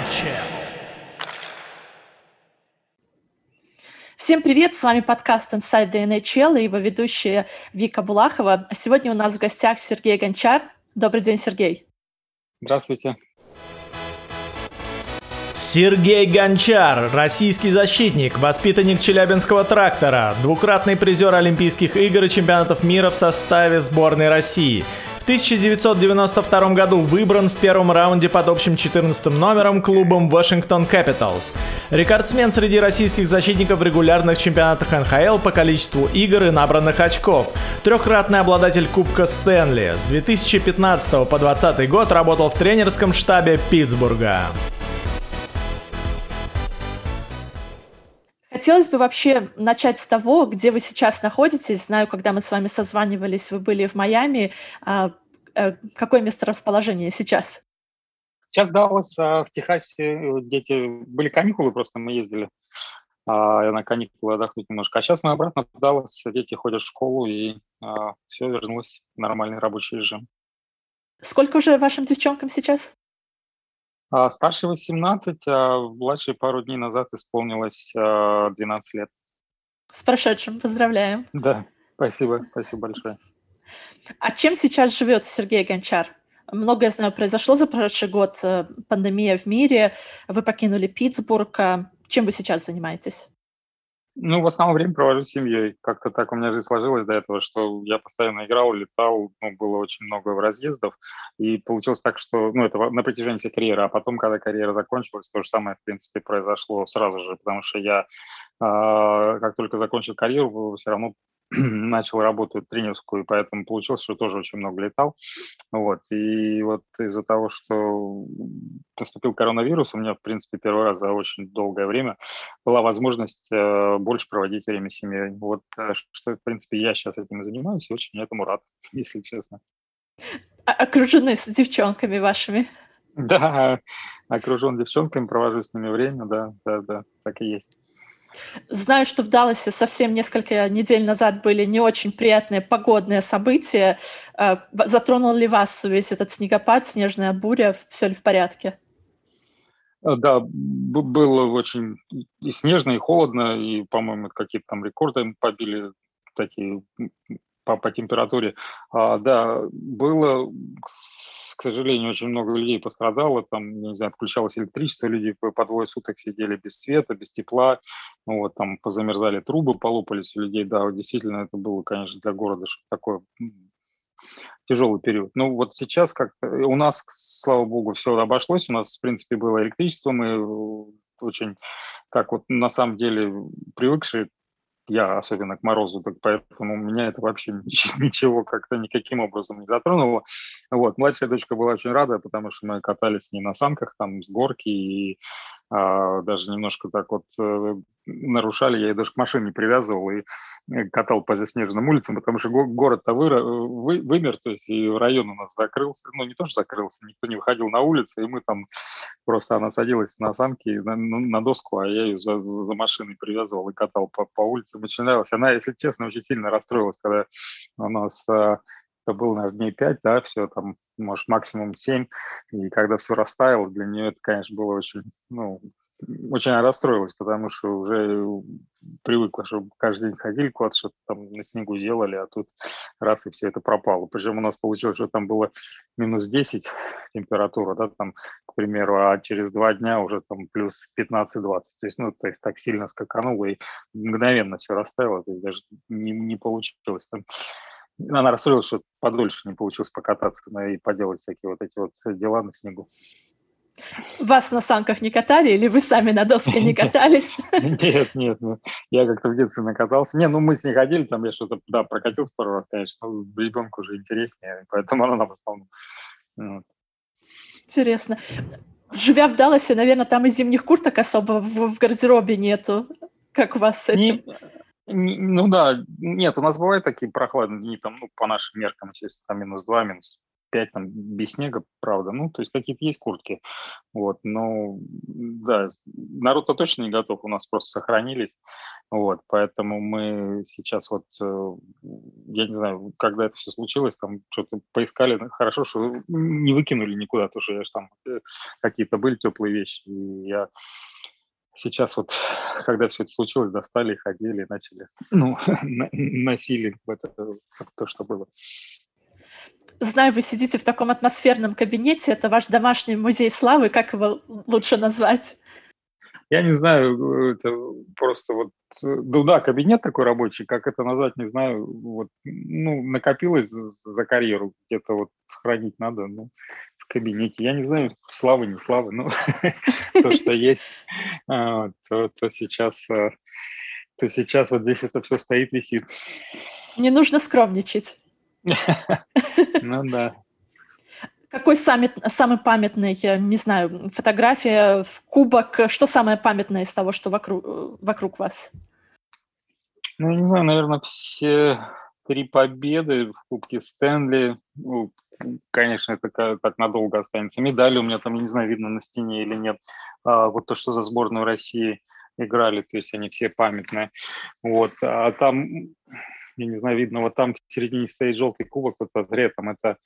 NHL. Всем привет, с вами подкаст Inside the NHL и его ведущая Вика Булахова. Сегодня у нас в гостях Сергей Гончар. Добрый день, Сергей. Здравствуйте. Сергей Гончар, российский защитник, воспитанник Челябинского трактора, двукратный призер Олимпийских игр и чемпионатов мира в составе сборной России. В 1992 году выбран в первом раунде под общим 14 номером клубом Вашингтон Capitals. Рекордсмен среди российских защитников в регулярных чемпионатах НХЛ по количеству игр и набранных очков. Трехкратный обладатель Кубка Стэнли. С 2015 по 2020 год работал в тренерском штабе Питтсбурга. Хотелось бы вообще начать с того, где вы сейчас находитесь. Знаю, когда мы с вами созванивались, вы были в Майами. А, э, какое место расположения сейчас? Сейчас Даллас, а в Техасе дети... Были каникулы, просто мы ездили а, на каникулы отдохнуть немножко. А сейчас мы обратно в Даллас, дети ходят в школу, и все, вернулось в нормальный рабочий режим. Сколько уже вашим девчонкам сейчас? А старший 18, а младший пару дней назад исполнилось 12 а, лет. С прошедшим, поздравляем. Да, спасибо, спасибо большое. А чем сейчас живет Сергей Гончар? Многое, знаю, произошло за прошедший год, э, пандемия в мире, вы покинули Питтсбург. Чем вы сейчас занимаетесь? Ну, в основном время провожу с семьей. Как-то так у меня жизнь сложилась до этого, что я постоянно играл, летал, ну, было очень много разъездов. И получилось так, что, ну, это на протяжении всей карьеры. А потом, когда карьера закончилась, то же самое, в принципе, произошло сразу же, потому что я, э, как только закончил карьеру, все равно начал работу тренерскую, поэтому получилось, что тоже очень много летал. Вот. И вот из-за того, что наступил коронавирус, у меня, в принципе, первый раз за очень долгое время была возможность э, больше проводить время с семьей. Вот э, что, в принципе, я сейчас этим и занимаюсь, и очень этому рад, если честно. А, окружены с девчонками вашими? Да, окружен девчонками, провожу с ними время, да, да, да, так и есть. Знаю, что в Далласе совсем несколько недель назад были не очень приятные погодные события. Э, затронул ли вас весь этот снегопад, снежная буря? Все ли в порядке? Э, да, было очень и снежно, и холодно, и, по-моему, какие-то там рекорды побили такие по, по температуре. А, да, было, к сожалению, очень много людей пострадало, там, не знаю, отключалось электричество, люди по, двое суток сидели без света, без тепла, ну, вот, там позамерзали трубы, полопались у людей, да, вот, действительно, это было, конечно, для города такое тяжелый период. Ну, вот сейчас как у нас, слава богу, все обошлось, у нас, в принципе, было электричество, мы э, очень, так вот, на самом деле, привыкшие я особенно к морозу, так поэтому меня это вообще ничего как-то никаким образом не затронуло. Вот, младшая дочка была очень рада, потому что мы катались с ней на санках, там, с горки, и даже немножко так вот э, нарушали, я ее даже к машине привязывал и э, катал по заснеженным улицам, потому что город-то вы, вы, вымер, то есть и район у нас закрылся, ну не тоже закрылся, никто не выходил на улицу, и мы там просто, она садилась на санки, на, на доску, а я ее за, за машиной привязывал и катал по, по улице, очень нравилось. Она, если честно, очень сильно расстроилась, когда у нас а, это было, наверное, дней пять, да, все там, может, максимум семь, и когда все растаяло, для нее это, конечно, было очень, ну, очень расстроилась, потому что уже привыкла, что каждый день ходили куда-то, что-то там на снегу делали, а тут раз и все это пропало. Причем у нас получилось, что там было минус 10 температура, да, там, к примеру, а через два дня уже там плюс 15-20. То есть, ну, то есть так сильно скакануло и мгновенно все растаяло, то есть даже не, не получилось там она расстроилась, что подольше не получилось покататься и поделать всякие вот эти вот дела на снегу. Вас на санках не катали или вы сами на доске не катались? Нет, нет, ну, я как-то в детстве накатался. Не, ну мы с ней ходили, там я что-то, да, прокатился пару раз, конечно, но ребенку уже интереснее, поэтому она нам в основном. Интересно. Живя в Далласе, наверное, там и зимних курток особо в, в гардеробе нету. Как у вас с этим? Не, ну да, нет, у нас бывают такие прохладные дни, там, ну, по нашим меркам, естественно, там минус 2, минус 5 там без снега, правда. Ну, то есть какие-то есть куртки. Вот, но да, народ-то точно не готов, у нас просто сохранились. Вот, поэтому мы сейчас вот, э, я не знаю, когда это все случилось, там что-то поискали. Хорошо, что не выкинули никуда, то что я же там э, какие-то были теплые вещи. И я сейчас вот, когда все это случилось, достали, ходили, начали, ну, носили это, то, что было. Знаю, вы сидите в таком атмосферном кабинете, это ваш домашний музей славы, как его лучше назвать? Я не знаю, это просто вот, ну да, кабинет такой рабочий, как это назвать, не знаю, вот, ну, накопилось за карьеру, где-то вот хранить надо, ну, в кабинете. Я не знаю, славы, не славы, но то, что есть, а, то сейчас а, то сейчас вот здесь это все стоит, висит. Не нужно скромничать. Ну да. Какой самый, самый памятный, я не знаю, фотография, кубок, что самое памятное из того, что вокруг, вокруг вас? Ну, не знаю, наверное, все три победы в Кубке Стэнли. Ну, конечно, это так надолго останется. Медали у меня там, не знаю, видно на стене или нет. А, вот то, что за сборную России играли, то есть они все памятные. Вот. А там, я не знаю, видно, вот там в середине стоит желтый кубок, вот под ретом, это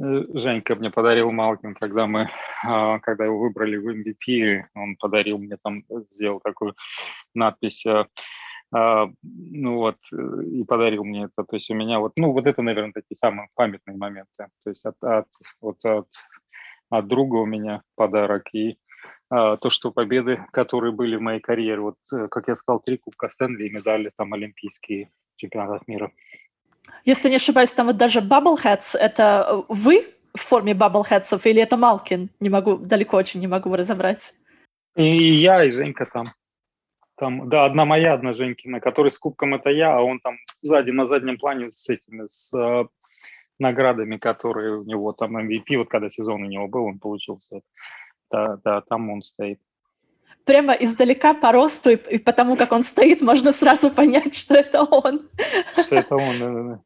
Э, Женька мне подарил Малкин, когда мы, а, когда его выбрали в MVP, он подарил мне там, сделал такую надпись, э, ну вот, э, и подарил мне это. То есть у меня вот, ну вот это, наверное, такие самые памятные моменты. То есть от, от, вот от, от друга у меня подарок и а, то, что победы, которые были в моей карьере, вот, как я сказал, три кубка Стэнли и медали там олимпийские чемпионатов мира. Если не ошибаюсь, там вот даже Bubbleheads — это э, вы в форме Bubbleheads или это Малкин? Не могу, далеко очень не могу разобрать. И я, и Женька там. Там, да, одна моя, одна Женькина, который с кубком это я, а он там сзади, на заднем плане с этими, с э, наградами, которые у него там MVP, вот когда сезон у него был, он получился. Да, да, там он стоит прямо издалека по росту и, и потому, как он стоит, можно сразу понять, что это он. Что это он, да, да, да.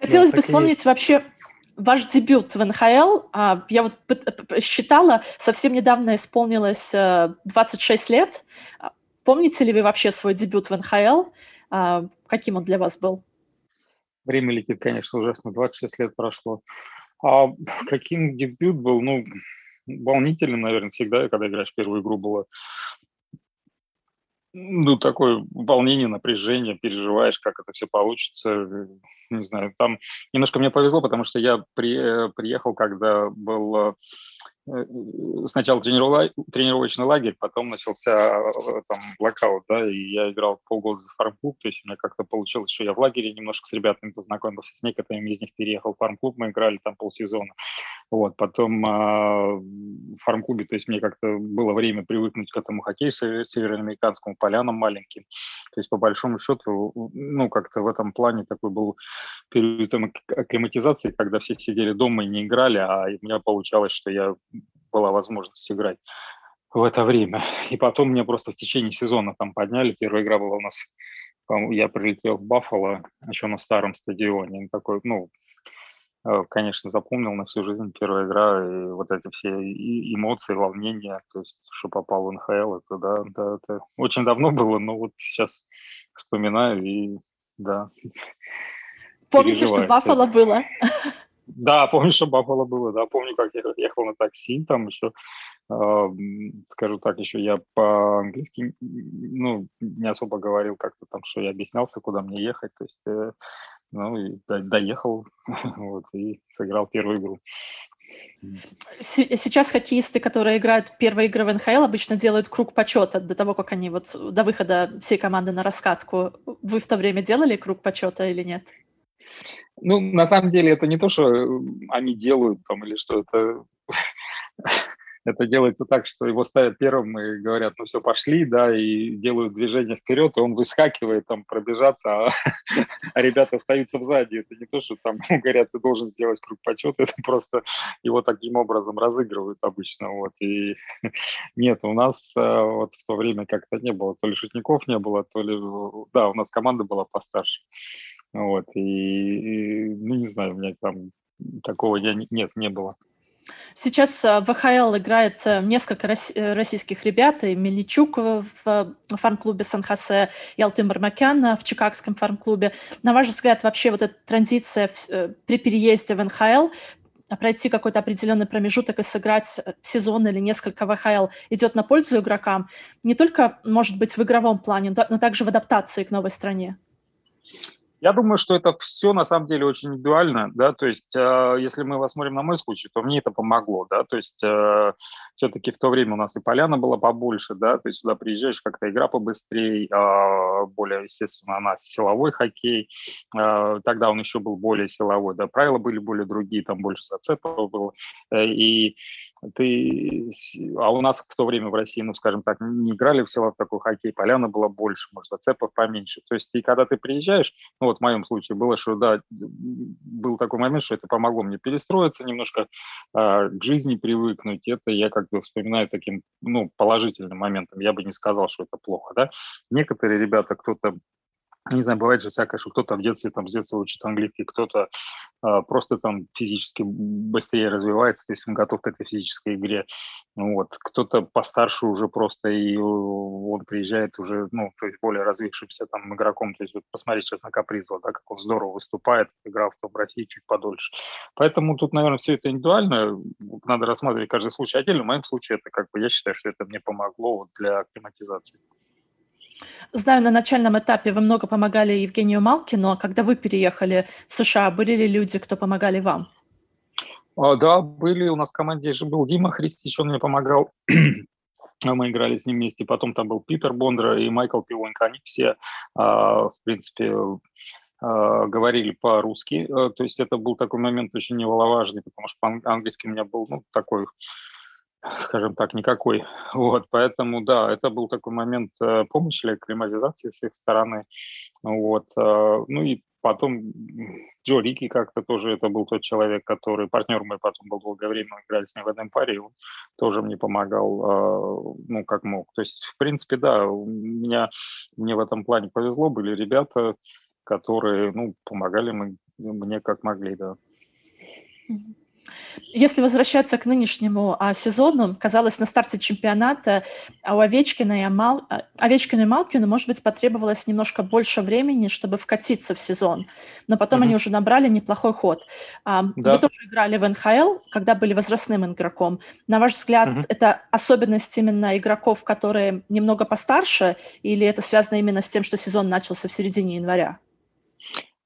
Хотелось да, бы вспомнить вообще ваш дебют в НХЛ. А, я вот считала, совсем недавно исполнилось 26 э, лет. Помните ли вы вообще свой дебют в НХЛ? А, каким он для вас был? Время летит, конечно, ужасно. 26 лет прошло. А каким дебют был? Ну, волнительным, наверное, всегда, когда играешь первую игру, было ну, такое волнение, напряжение, переживаешь, как это все получится. Не знаю, там немножко мне повезло, потому что я при, э, приехал, когда был сначала тренировочный лагерь, потом начался э, там блокаут, да, и я играл полгода за фарм-клуб, то есть у меня как-то получилось, что я в лагере немножко с ребятами познакомился, с некоторыми из них переехал в фарм-клуб, мы играли там полсезона, вот, потом э, в фарм-клубе, то есть мне как-то было время привыкнуть к этому хоккею североамериканскому, полянам маленьким, то есть по большому счету, ну, как-то в этом плане такой был период акклиматизации, когда все сидели дома и не играли, а у меня получалось, что я была возможность играть в это время. И потом мне просто в течение сезона там подняли. Первая игра была у нас, я прилетел в Баффало, еще на старом стадионе. Такой, ну, э, конечно, запомнил на всю жизнь первая игра, и вот эти все эмоции, волнения, то есть, что попал в НХЛ, это, да, да, это очень давно было, но вот сейчас вспоминаю, и да. Помните, что Баффало было? Да, помню, что Баффало было, да, помню, как я ехал на такси, там еще, э, скажу так, еще я по-английски, ну, не особо говорил как-то там, что я объяснялся, куда мне ехать, то есть, э, ну, и доехал, вот, и сыграл первую игру. Сейчас хоккеисты, которые играют первые игры в НХЛ, обычно делают круг почета до того, как они вот до выхода всей команды на раскатку. Вы в то время делали круг почета или нет? Ну, на самом деле, это не то, что э, они делают там или что это это делается так, что его ставят первым и говорят, ну все, пошли, да, и делают движение вперед, и он выскакивает там пробежаться, а, а ребята остаются сзади. Это не то, что там говорят, ты должен сделать круг почета, это просто его таким образом разыгрывают обычно. Вот. И нет, у нас а, вот в то время как-то не было, то ли шутников не было, то ли, да, у нас команда была постарше. Вот, и, и ну, не знаю, у меня там такого я, нет, не было. Сейчас э, в ВХЛ играет э, несколько российских ребят, и Мельничук в фан-клубе Сан-Хосе, и Алтын Бармакян в чикагском фан-клубе. На ваш взгляд, вообще вот эта транзиция при переезде в НХЛ пройти какой-то определенный промежуток и сыграть сезон или несколько ВХЛ идет на пользу игрокам, не только, может быть, в игровом плане, но также в адаптации к новой стране? Я думаю, что это все на самом деле очень индивидуально, да, то есть э, если мы посмотрим на мой случай, то мне это помогло, да, то есть э, все-таки в то время у нас и поляна была побольше, да, то есть сюда приезжаешь, как-то игра побыстрее, э, более, естественно, она силовой хоккей, э, тогда он еще был более силовой, да, правила были более другие, там больше зацепов было, э, и ты, а у нас в то время в России, ну, скажем так, не играли все в такой хоккей, поляна была больше, может, зацепов поменьше. То есть, и когда ты приезжаешь, ну, вот в моем случае было, что, да, был такой момент, что это помогло мне перестроиться немножко, э, к жизни привыкнуть. Это я как бы вспоминаю таким, ну, положительным моментом. Я бы не сказал, что это плохо, да. Некоторые ребята, кто-то не знаю, бывает же всякое, что кто-то в детстве, там, с детства учит английский, кто-то э, просто там физически быстрее развивается, то есть он готов к этой физической игре. Вот. Кто-то постарше уже просто, и он приезжает уже, ну, то есть более развившимся там игроком. То есть вот посмотреть сейчас на Капризова, да, как он здорово выступает, играл в России чуть подольше. Поэтому тут, наверное, все это индивидуально, надо рассматривать каждый случай отдельно. В моем случае это как бы, я считаю, что это мне помогло вот для акклиматизации. Знаю, на начальном этапе вы много помогали Евгению Малкину, а когда вы переехали в США, были ли люди, кто помогали вам? А, да, были. У нас в команде же был Дима Христич, он мне помогал. Мы играли с ним вместе. Потом там был Питер Бондра и Майкл Пивонько. Они все, а, в принципе, а, говорили по-русски. То есть это был такой момент очень немаловажный, потому что по-английски у меня был ну, такой скажем так, никакой. Вот, поэтому, да, это был такой момент э, помощи или акклиматизации с их стороны. Вот, э, ну и потом Джо Рики как-то тоже, это был тот человек, который, партнер мой потом был долгое время, мы играли с ним в одном паре, и он тоже мне помогал, э, ну, как мог. То есть, в принципе, да, у меня, мне в этом плане повезло, были ребята, которые, ну, помогали мы, мне как могли, да. Mm-hmm. Если возвращаться к нынешнему а, сезону, казалось, на старте чемпионата а у Овечкина и, Амал... А, Овечкину и Малкину, может быть, потребовалось немножко больше времени, чтобы вкатиться в сезон. Но потом mm-hmm. они уже набрали неплохой ход. А, да. Вы тоже играли в НХЛ, когда были возрастным игроком. На ваш взгляд, mm-hmm. это особенность именно игроков, которые немного постарше, или это связано именно с тем, что сезон начался в середине января?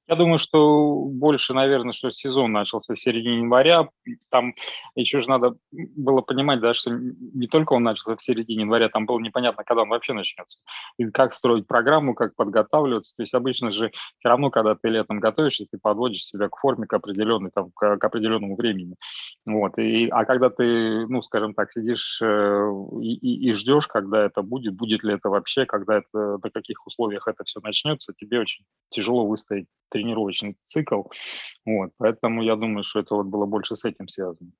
Я думаю, что больше, наверное, что сезон начался в середине января. Там еще же надо было понимать, да, что не только он начался в середине января, там было непонятно, когда он вообще начнется. И как строить программу, как подготавливаться. То есть обычно же все равно, когда ты летом готовишься, ты подводишь себя к форме, к определенной, там, к, к определенному времени. Вот. И, а когда ты, ну, скажем так, сидишь э, и, и, и ждешь, когда это будет, будет ли это вообще, когда это, на каких условиях это все начнется, тебе очень тяжело выстоять тренировочный цикл. Вот, поэтому я думаю, что это вот было больше с этим связано.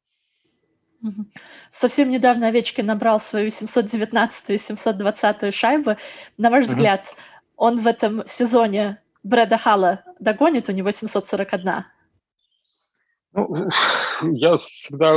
Совсем недавно Овечкин набрал свою 719 и 720 шайбы. На ваш взгляд, он в этом сезоне Брэда Халла догонит? У него 741. Ну, я всегда,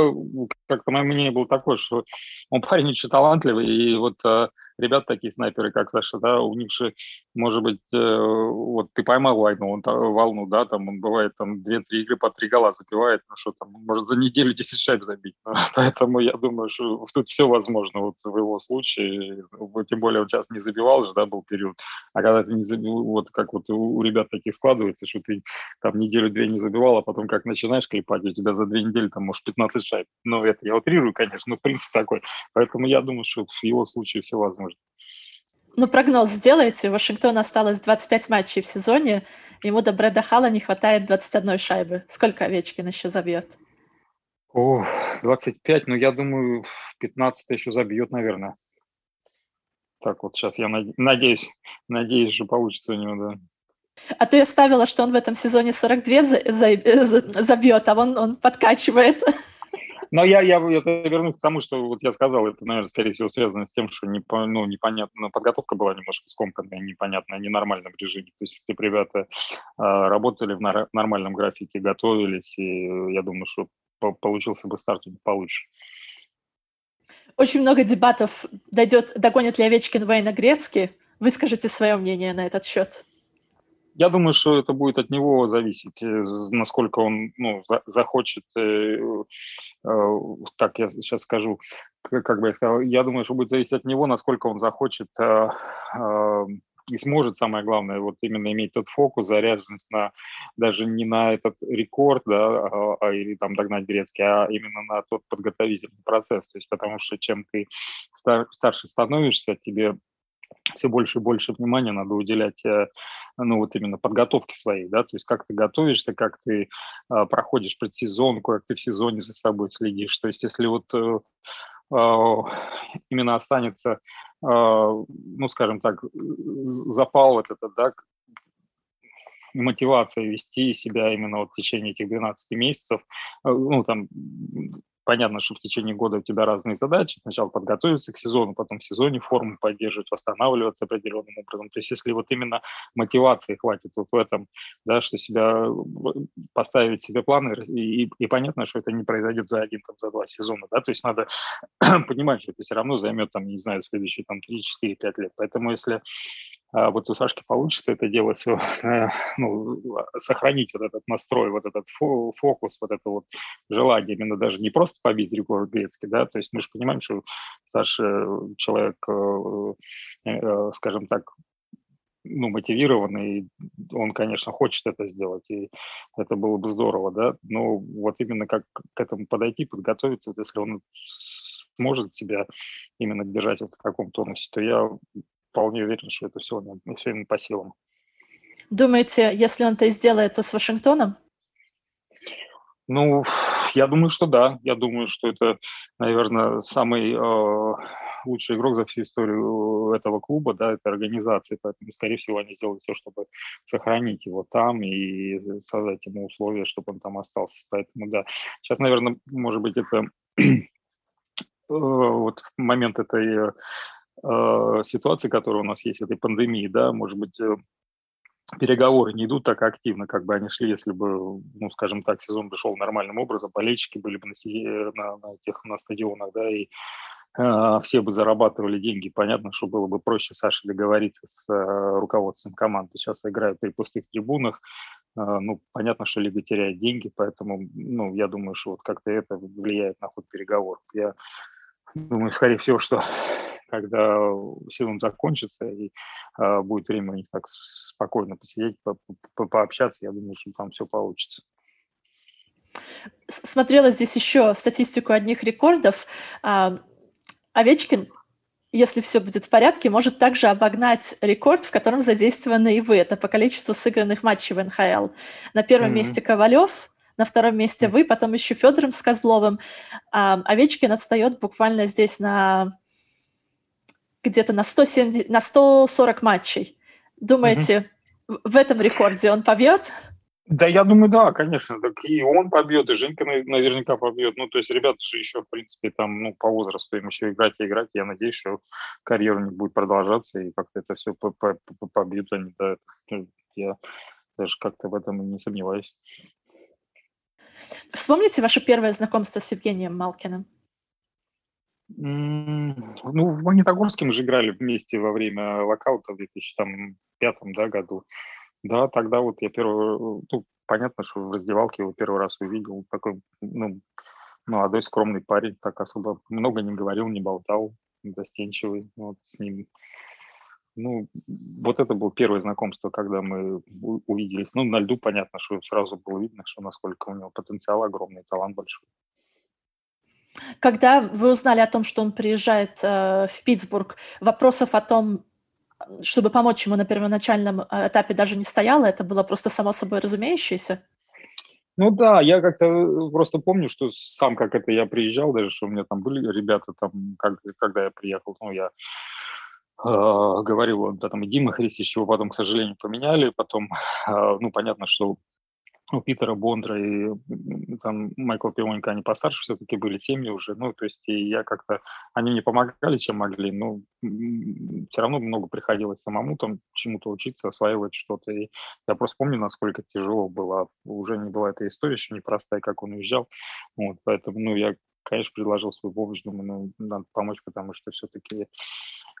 как-то мое мнение было такое, что он парень очень талантливый, и вот э, ребят такие снайперы, как Саша, да, у них же, может быть, э, вот ты поймал войну, он, волну, да, там он бывает там 2-3 игры по 3 гола забивает, ну что там, может за неделю 10 шайб забить. Ну, поэтому я думаю, что тут все возможно вот в его случае, тем более он сейчас не забивал же, да, был период, а когда ты не забил, вот как вот у, у ребят таких складывается, что ты там неделю-две не забивал, а потом как начинаешь клепать, у тебя за две недели там может 15 шайб. Ну, это я утрирую, конечно, но принцип такой. Поэтому я думаю, что в его случае все возможно. Ну, прогноз сделайте. У Вашингтона осталось 25 матчей в сезоне. Ему до Брэда Халла не хватает 21 шайбы. Сколько Овечкин еще забьет? О, 25, ну, я думаю, 15 еще забьет, наверное. Так вот, сейчас я надеюсь, надеюсь, что получится у него, да. А то я ставила, что он в этом сезоне 42 за, за, за, забьет, а он, он подкачивает. Но я, я это вернусь к тому, что вот я сказал, это, наверное, скорее всего связано с тем, что не, ну, непонятно, ну, подготовка была немножко скомканная, непонятная, ненормальном режиме. То есть если ребята э, работали в нар- нормальном графике, готовились, и я думаю, что по- получился бы старт получше. Очень много дебатов дойдет, догонит ли Овечкин Вейна Грецки. Выскажите свое мнение на этот счет. Я думаю, что это будет от него зависеть, э, насколько он ну, за, захочет, э, э, так я сейчас скажу, как бы я сказал, я думаю, что будет зависеть от него, насколько он захочет э, э, и сможет, самое главное, вот именно иметь тот фокус, заряженность на даже не на этот рекорд, да, а, а, или там догнать Грецкий, а именно на тот подготовительный процесс. То есть потому что чем ты стар, старше становишься, тебе все больше и больше внимания надо уделять, э, ну, вот именно подготовке своей, да, то есть как ты готовишься, как ты э, проходишь предсезонку, как ты в сезоне за собой следишь. То есть если вот э, э, именно останется, э, ну, скажем так, запал вот этот, да, мотивация вести себя именно вот в течение этих 12 месяцев, э, ну, там, понятно, что в течение года у тебя разные задачи. Сначала подготовиться к сезону, потом в сезоне форму поддерживать, восстанавливаться определенным образом. То есть если вот именно мотивации хватит вот в этом, да, что себя поставить себе планы, и, и, и понятно, что это не произойдет за один, там, за два сезона, да, то есть надо понимать, что это все равно займет, там, не знаю, следующие там 3, 4, 5 лет. Поэтому если вот у Сашки получится это делать, э, ну, сохранить вот этот настрой, вот этот фокус, вот это вот желание именно даже не просто побить рекорд грецкий, да, то есть мы же понимаем, что Саша человек, э, э, скажем так, ну, мотивированный, он, конечно, хочет это сделать, и это было бы здорово, да, но вот именно как к этому подойти, подготовиться, вот если он сможет себя именно держать вот в таком тонусе, то я вполне уверен, что это все, все ему по силам. Думаете, если он это сделает, то с Вашингтоном? Ну, я думаю, что да. Я думаю, что это, наверное, самый э, лучший игрок за всю историю этого клуба, да, этой организации. Поэтому, скорее всего, они сделают все, чтобы сохранить его там и создать ему условия, чтобы он там остался. Поэтому, да. Сейчас, наверное, может быть, это э, вот момент этой э, ситуации, которая у нас есть, этой пандемии, да, может быть, э, переговоры не идут так активно, как бы они шли, если бы, ну, скажем так, сезон бы шел нормальным образом, болельщики были бы на, на, на, тех, на стадионах, да, и э, все бы зарабатывали деньги. Понятно, что было бы проще Саше договориться с э, руководством команды. Сейчас играют при пустых трибунах, э, ну, понятно, что Лига теряет деньги, поэтому, ну, я думаю, что вот как-то это влияет на ход переговоров. Я думаю, скорее всего, что когда сезон закончится и э, будет время у них так спокойно посидеть, по -по пообщаться, я думаю, что там все получится. Смотрела здесь еще статистику одних рекордов. А, Овечкин, если все будет в порядке, может также обогнать рекорд, в котором задействованы и вы. Это по количеству сыгранных матчей в НХЛ. На первом mm-hmm. месте Ковалев, на втором месте вы, потом еще Федором с Козловым. А Овечкин отстает буквально здесь на где-то на, 170, на 140 матчей. Думаете, угу. в этом рекорде он побьет? Да, я думаю, да, конечно. Так и он побьет, и Женька наверняка побьет. Ну, то есть ребята же еще, в принципе, там, ну, по возрасту им еще играть и играть. Я надеюсь, что карьера у них будет продолжаться, и как-то это все побьют они. Да. Я даже как-то в этом не сомневаюсь. Вспомните ваше первое знакомство с Евгением Малкиным? Ну, в Магнитогорске мы же играли вместе во время локаута в 2005 да, году. Да, тогда вот я первый, ну, понятно, что в раздевалке его первый раз увидел. Такой, ну, молодой, скромный парень, так особо много не говорил, не болтал, застенчивый. Вот с ним ну, вот это было первое знакомство, когда мы увиделись. Ну, на льду понятно, что сразу было видно, что насколько у него потенциал огромный, талант большой. Когда вы узнали о том, что он приезжает э, в Питтсбург, вопросов о том, чтобы помочь ему на первоначальном э, этапе даже не стояло, это было просто само собой разумеющееся? Ну да, я как-то э, просто помню, что сам как это я приезжал, даже что у меня там были ребята, там, как, когда я приехал, ну я э, говорил, да, там Дима Христич, его потом, к сожалению, поменяли, потом, э, ну понятно, что у Питера Бондра и там Майкла Пионика, они постарше все-таки были, семьи уже, ну, то есть и я как-то, они мне помогали, чем могли, но все равно много приходилось самому там чему-то учиться, осваивать что-то, и я просто помню, насколько тяжело было, уже не была эта история еще непростая, как он уезжал, вот, поэтому, ну, я, конечно, предложил свою помощь, думаю, ну, надо помочь, потому что все-таки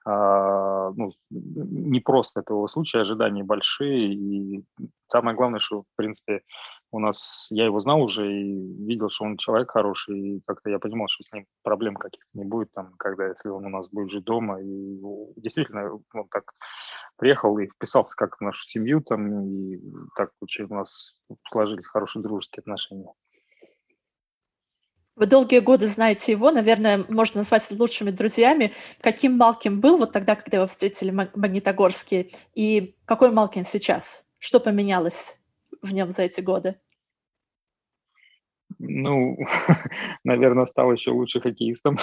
ну, не просто этого случая, ожидания большие, и самое главное, что, в принципе, у нас, я его знал уже и видел, что он человек хороший, и как-то я понимал, что с ним проблем каких-то не будет, там, когда, если он у нас будет жить дома, и действительно, он так приехал и вписался как в нашу семью, там, и так у нас сложились хорошие дружеские отношения. Вы долгие годы знаете его, наверное, можно назвать лучшими друзьями. Каким Малкин был вот тогда, когда его встретили Магнитогорские, и какой Малкин сейчас? Что поменялось в нем за эти годы? Ну, наверное, стал еще лучше хоккеистом,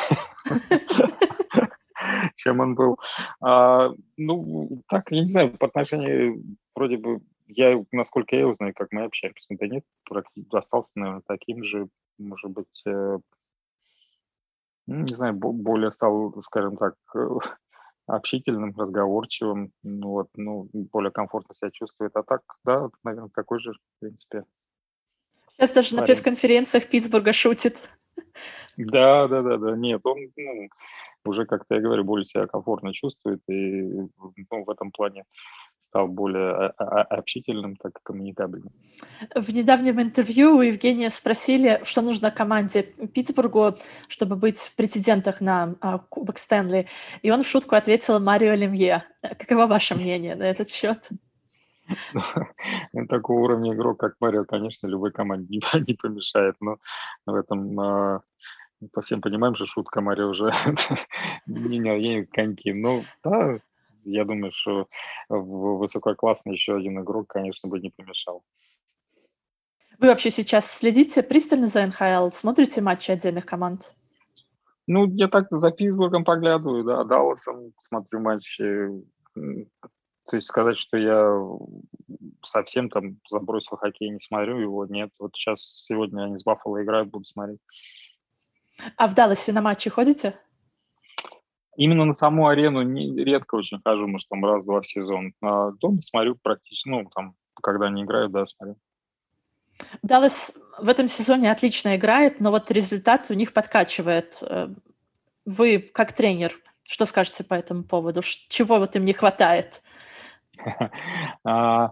чем он был. А, ну, так, я не знаю, по отношению вроде бы я, насколько я его знаю, как мы общаемся, да нет, остался, наверное, таким же, может быть, э, ну, не знаю, более стал, скажем так, общительным, разговорчивым, ну, вот, ну, более комфортно себя чувствует. А так, да, наверное, такой же, в принципе. Сейчас даже парень. на пресс-конференциях Питтсбурга шутит. Да, да, да, да. Нет, он ну, уже, как-то я говорю, более себя комфортно чувствует, и ну, в этом плане стал более а, а, общительным, так и коммуникабельным. В недавнем интервью у Евгения спросили, что нужно команде Питтсбургу, чтобы быть в претендентах на а, Кубок Стэнли. И он в шутку ответил Марио Лемье. Каково ваше мнение на этот счет? Ну, такого уровня игрок, как Марио, конечно, любой команде не, помешает, но в этом по всем понимаем, что шутка Марио уже не, не, не коньки. Ну, да, я думаю, что высококлассный еще один игрок, конечно, бы не помешал. Вы вообще сейчас следите пристально за НХЛ? Смотрите матчи отдельных команд? Ну, я так за Питтсбургом поглядываю, да, Далласом смотрю матчи. То есть сказать, что я совсем там забросил хоккей, не смотрю его, нет. Вот сейчас, сегодня они с Баффало играют, буду смотреть. А в Далласе на матчи ходите? Именно на саму арену не, редко очень хожу, может, там раз-два в сезон. А дома смотрю практически, ну, там, когда они играют, да, смотрю. Даллас в этом сезоне отлично играет, но вот результат у них подкачивает. Э, вы, как тренер, что скажете по этому поводу? Чего вот им не хватает? А,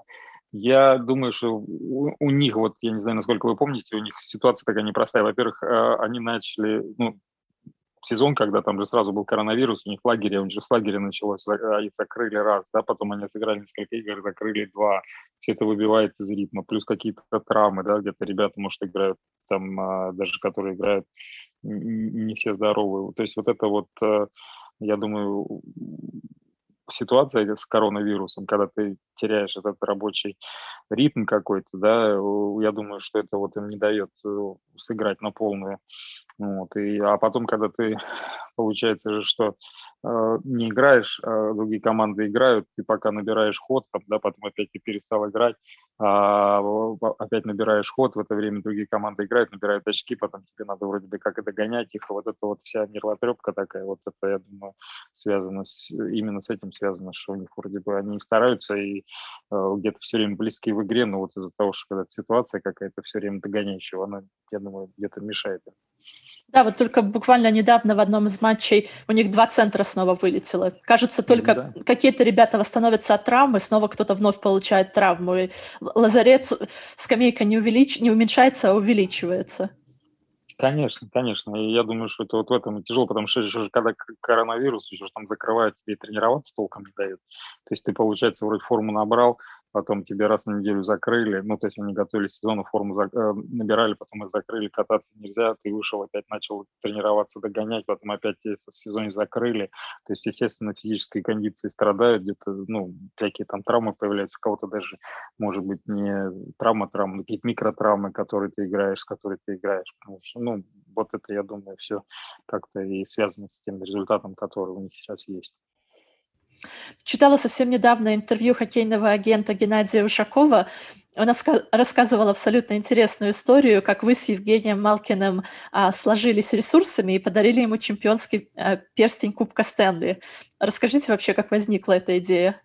я думаю, что у них, вот я не знаю, насколько вы помните, у них ситуация такая непростая. Во-первых, а, они начали, ну, сезон, когда там же сразу был коронавирус, у них в лагере, у них же с лагеря началось, и закрыли раз, да, потом они сыграли несколько игр, закрыли два, все это выбивается из ритма, плюс какие-то травмы, да, где-то ребята, может, играют там, а, даже которые играют, не все здоровые, то есть вот это вот, э, я думаю, ситуация с коронавирусом, когда ты теряешь этот рабочий ритм какой-то, да, я думаю, что это вот им не дает э, сыграть на полную вот, и, а потом, когда ты, получается же, что э, не играешь, а другие команды играют, ты пока набираешь ход, там, да, потом опять ты перестал играть, а, опять набираешь ход, в это время другие команды играют, набирают очки, потом тебе надо вроде бы как и догонять их, вот это вот вся нервотрепка такая, вот это, я думаю, связано с, именно с этим связано, что у них вроде бы они стараются и э, где-то все время близкие в игре, но вот из-за того, что когда ситуация какая-то все время догоняющая, она, я думаю, где-то мешает им. Да, вот только буквально недавно в одном из матчей у них два центра снова вылетело. Кажется, только да. какие-то ребята восстановятся от травмы, снова кто-то вновь получает травму. И лазарет, скамейка не, увелич... не уменьшается, а увеличивается. Конечно, конечно. И я думаю, что это вот в этом и тяжело, потому что еще когда коронавирус, еще там закрывают, тебе тренироваться толком не дают. То есть ты, получается, вроде форму набрал, потом тебе раз на неделю закрыли, ну, то есть они готовили сезону, форму за, э, набирали, потом их закрыли, кататься нельзя, ты вышел, опять начал тренироваться, догонять, потом опять в сезоне закрыли, то есть, естественно, физические кондиции страдают, где-то, ну, всякие там травмы появляются, у кого-то даже, может быть, не травма, травма, но какие-то микротравмы, которые ты играешь, с которыми ты играешь, потому что, ну, вот это, я думаю, все как-то и связано с тем результатом, который у них сейчас есть. Читала совсем недавно интервью хоккейного агента Геннадия Ушакова. Он рассказывал абсолютно интересную историю, как вы с Евгением Малкиным а, сложились ресурсами и подарили ему чемпионский а, перстень Кубка Стэнли. Расскажите вообще, как возникла эта идея?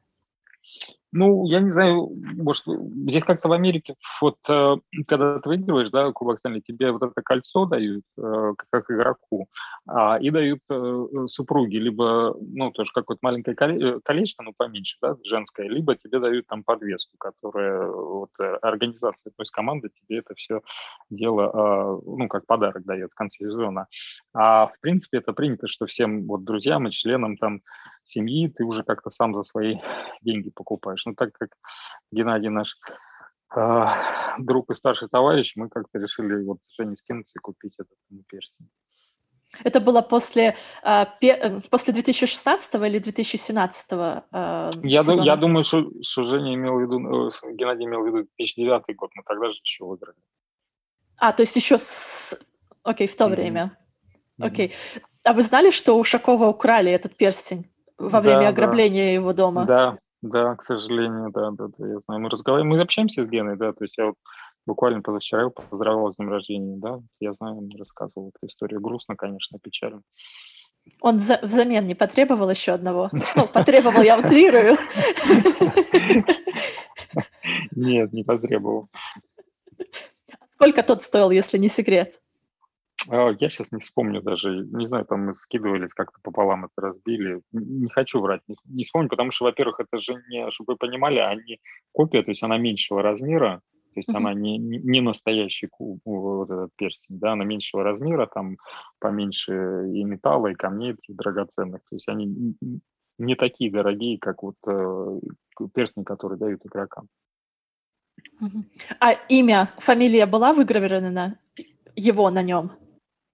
Ну, я не знаю, может, здесь как-то в Америке, вот э, когда ты выигрываешь, да, Кубок Стэнли, тебе вот это кольцо дают э, как игроку, а, и дают э, супруги, либо, ну, тоже какое-то маленькое колечко, ну, поменьше, да, женское, либо тебе дают там подвеску, которая, вот, организация, то есть команда тебе это все дело, ну, как подарок дает в конце сезона. А, в принципе, это принято, что всем вот друзьям и членам там семьи ты уже как-то сам за свои деньги покупаешь. Но так как Геннадий наш э, друг и старший товарищ, мы как-то решили вот Жене скинуться и купить этот перстень. Это было после, э, пе, после 2016 или 2017? Э, я, сезона? я думаю, что, что Женя имел в виду, э, Геннадий имел в виду 2009 год, мы тогда же еще выиграли. А, то есть еще с... Окей, в то mm-hmm. время. Окей. Mm-hmm. А вы знали, что у Шакова украли этот перстень? Во время да, ограбления да. его дома. Да, да, к сожалению, да, да, да, я знаю. Мы разговариваем, мы общаемся с Геной, да, то есть я вот буквально позавчера его поздравлял с днем рождения, да, я знаю, он рассказывал эту историю. Грустно, конечно, печально. Он за, взамен не потребовал еще одного? Ну, потребовал, я утрирую. Нет, не потребовал. Сколько тот стоил, если не секрет? А, я сейчас не вспомню даже, не знаю, там мы скидывались, как-то пополам это разбили. Не хочу врать, не, не вспомню, потому что, во-первых, это же не, чтобы вы понимали, они копия, то есть она меньшего размера, то есть она не, не настоящий вот этот перстень, да, она меньшего размера, там поменьше и металла, и камней и драгоценных. То есть они не такие дорогие, как вот э, перстни, которые дают игрокам. А имя, фамилия была выгравирована его на нем?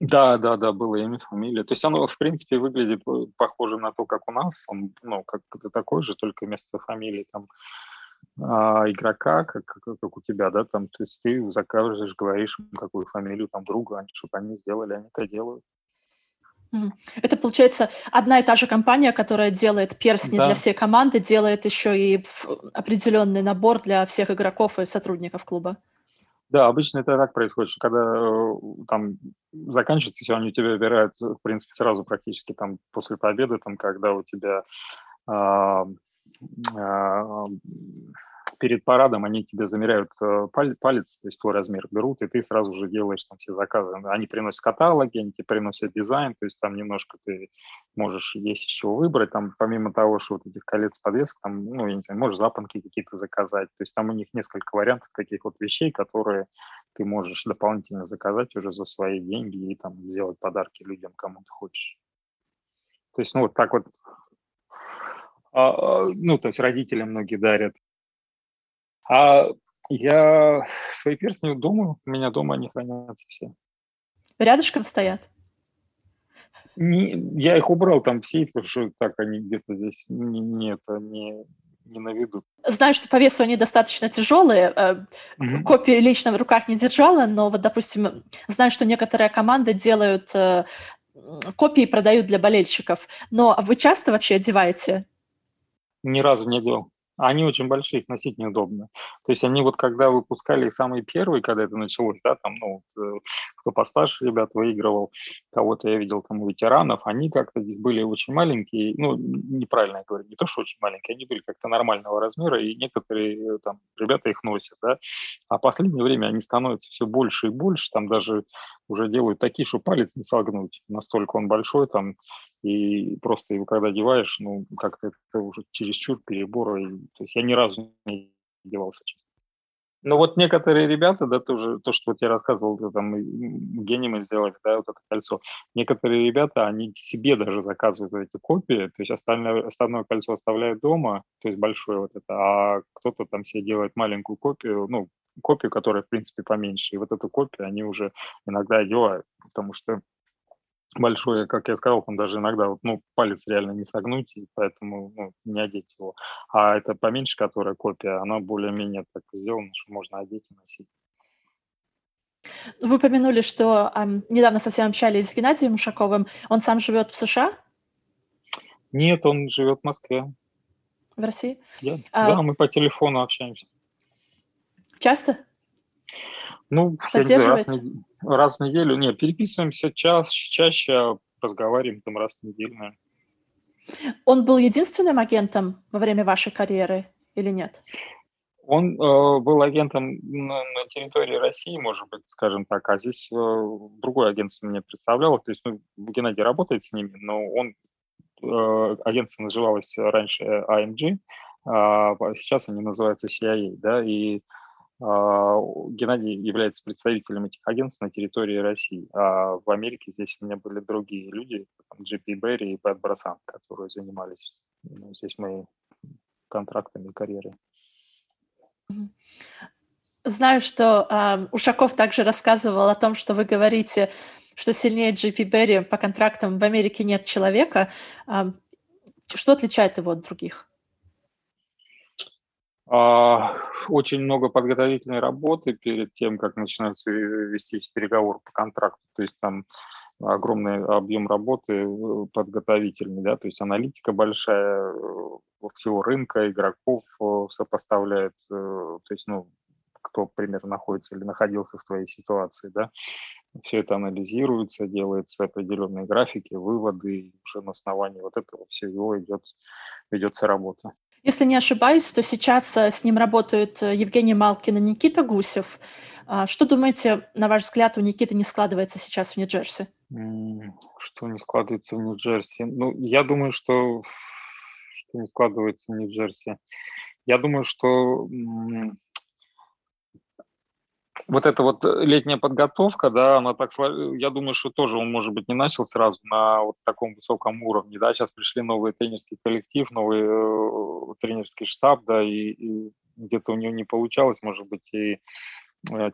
Да, да, да, было имя, фамилия. То есть оно, в принципе, выглядит э, похоже на то, как у нас. Он, ну, как такой же, только вместо фамилии там а, игрока, как, как, как у тебя, да, там, то есть ты заказываешь, говоришь, какую фамилию там друга, чтобы они сделали, они это делают. Это, получается, одна и та же компания, которая делает перстни да. для всей команды, делает еще и определенный набор для всех игроков и сотрудников клуба. Да, обычно это так происходит, что когда э, там заканчивается сезон, они тебя выбирают, в принципе, сразу практически там после победы, там, когда у тебя а, а, перед парадом они тебе замеряют э, палец, то есть твой размер берут, и ты сразу же делаешь там все заказы. Они приносят каталоги, они тебе приносят дизайн, то есть там немножко ты можешь есть еще выбрать, там помимо того, что вот этих колец подвесок, там, ну, я не знаю, можешь запонки какие-то заказать, то есть там у них несколько вариантов таких вот вещей, которые ты можешь дополнительно заказать уже за свои деньги и там сделать подарки людям, кому ты хочешь. То есть, ну, вот так вот а, а, ну, то есть родители многие дарят а я свои перстни дома, у меня дома они хранятся все. Рядышком стоят? Не, я их убрал там в сейф, потому что так они где-то здесь не, не, это, не, не на виду. Знаю, что по весу они достаточно тяжелые. Mm-hmm. Копии лично в руках не держала, но вот, допустим, знаю, что некоторые команды делают э, копии продают для болельщиков. Но вы часто вообще одеваете? Ни разу не делал. Они очень большие, их носить неудобно. То есть они вот когда выпускали самые первые, когда это началось, да, там, ну, э, кто постарше ребят выигрывал, кого-то я видел там ветеранов, они как-то были очень маленькие, ну, неправильно я говорю, не то, что очень маленькие, они были как-то нормального размера, и некоторые э, там ребята их носят, да. А в последнее время они становятся все больше и больше, там даже уже делают такие, что палец не согнуть, настолько он большой, там, и просто его когда одеваешь, ну, как-то это уже чересчур перебор. И, то есть я ни разу не одевался, честно. Но вот некоторые ребята, да, тоже, то, что вот я рассказывал, там, гений мы сделали, да, вот это кольцо. Некоторые ребята, они себе даже заказывают эти копии, то есть остальное, остальное кольцо оставляют дома, то есть большое вот это, а кто-то там себе делает маленькую копию, ну, копию, которая, в принципе, поменьше. И вот эту копию они уже иногда одевают, потому что большое, как я сказал, там даже иногда вот, ну, палец реально не согнуть, и поэтому ну, не одеть его. А это поменьше, которая копия, она более-менее так сделана, что можно одеть и носить. Вы упомянули, что э, недавно совсем общались с Геннадием Ушаковым. Он сам живет в США? Нет, он живет в Москве. В России? Я, а, да, мы по телефону общаемся. Часто? Ну, раз, раз в неделю. Не, переписываемся час, чаще разговариваем там раз в неделю, наверное. Он был единственным агентом во время вашей карьеры или нет? Он э, был агентом на, на территории России, может быть, скажем так, а здесь э, другой агентство мне представляло. То есть ну, Геннадий работает с ними, но он э, агентство называлось раньше AMG, а сейчас они называются CIA, да, и а, Геннадий является представителем этих агентств на территории России. А в Америке здесь у меня были другие люди, JP Берри и Пэт Брасан, которые занимались ну, здесь моей контрактами и карьерой. Знаю, что э, Ушаков также рассказывал о том, что вы говорите, что сильнее JP Берри по контрактам в Америке нет человека. Э, что отличает его от других? А, очень много подготовительной работы перед тем, как начинается вестись переговор по контракту. То есть там огромный объем работы э, подготовительный, да, то есть аналитика большая э, всего рынка, игроков э, сопоставляет, то есть, ну, кто примерно находится или находился в твоей ситуации, да, все это анализируется, делаются определенные графики, выводы, и уже на основании вот этого всего идет, ведется работа. Если не ошибаюсь, то сейчас э, с ним работают э, Евгений Малкин и Никита Гусев. А, что думаете, на ваш взгляд, у Никиты не складывается сейчас в Нью-Джерси? Что не складывается в Нью-Джерси? Ну, я думаю, что, что не складывается в Нью-Джерси. Я думаю, что вот эта вот э, летняя подготовка, да, она так, я думаю, что тоже он, может быть, не начал сразу на вот таком высоком уровне, да, сейчас пришли новый тренерский коллектив, новый э, тренерский штаб, да, и, и где-то у него не получалось, может быть, и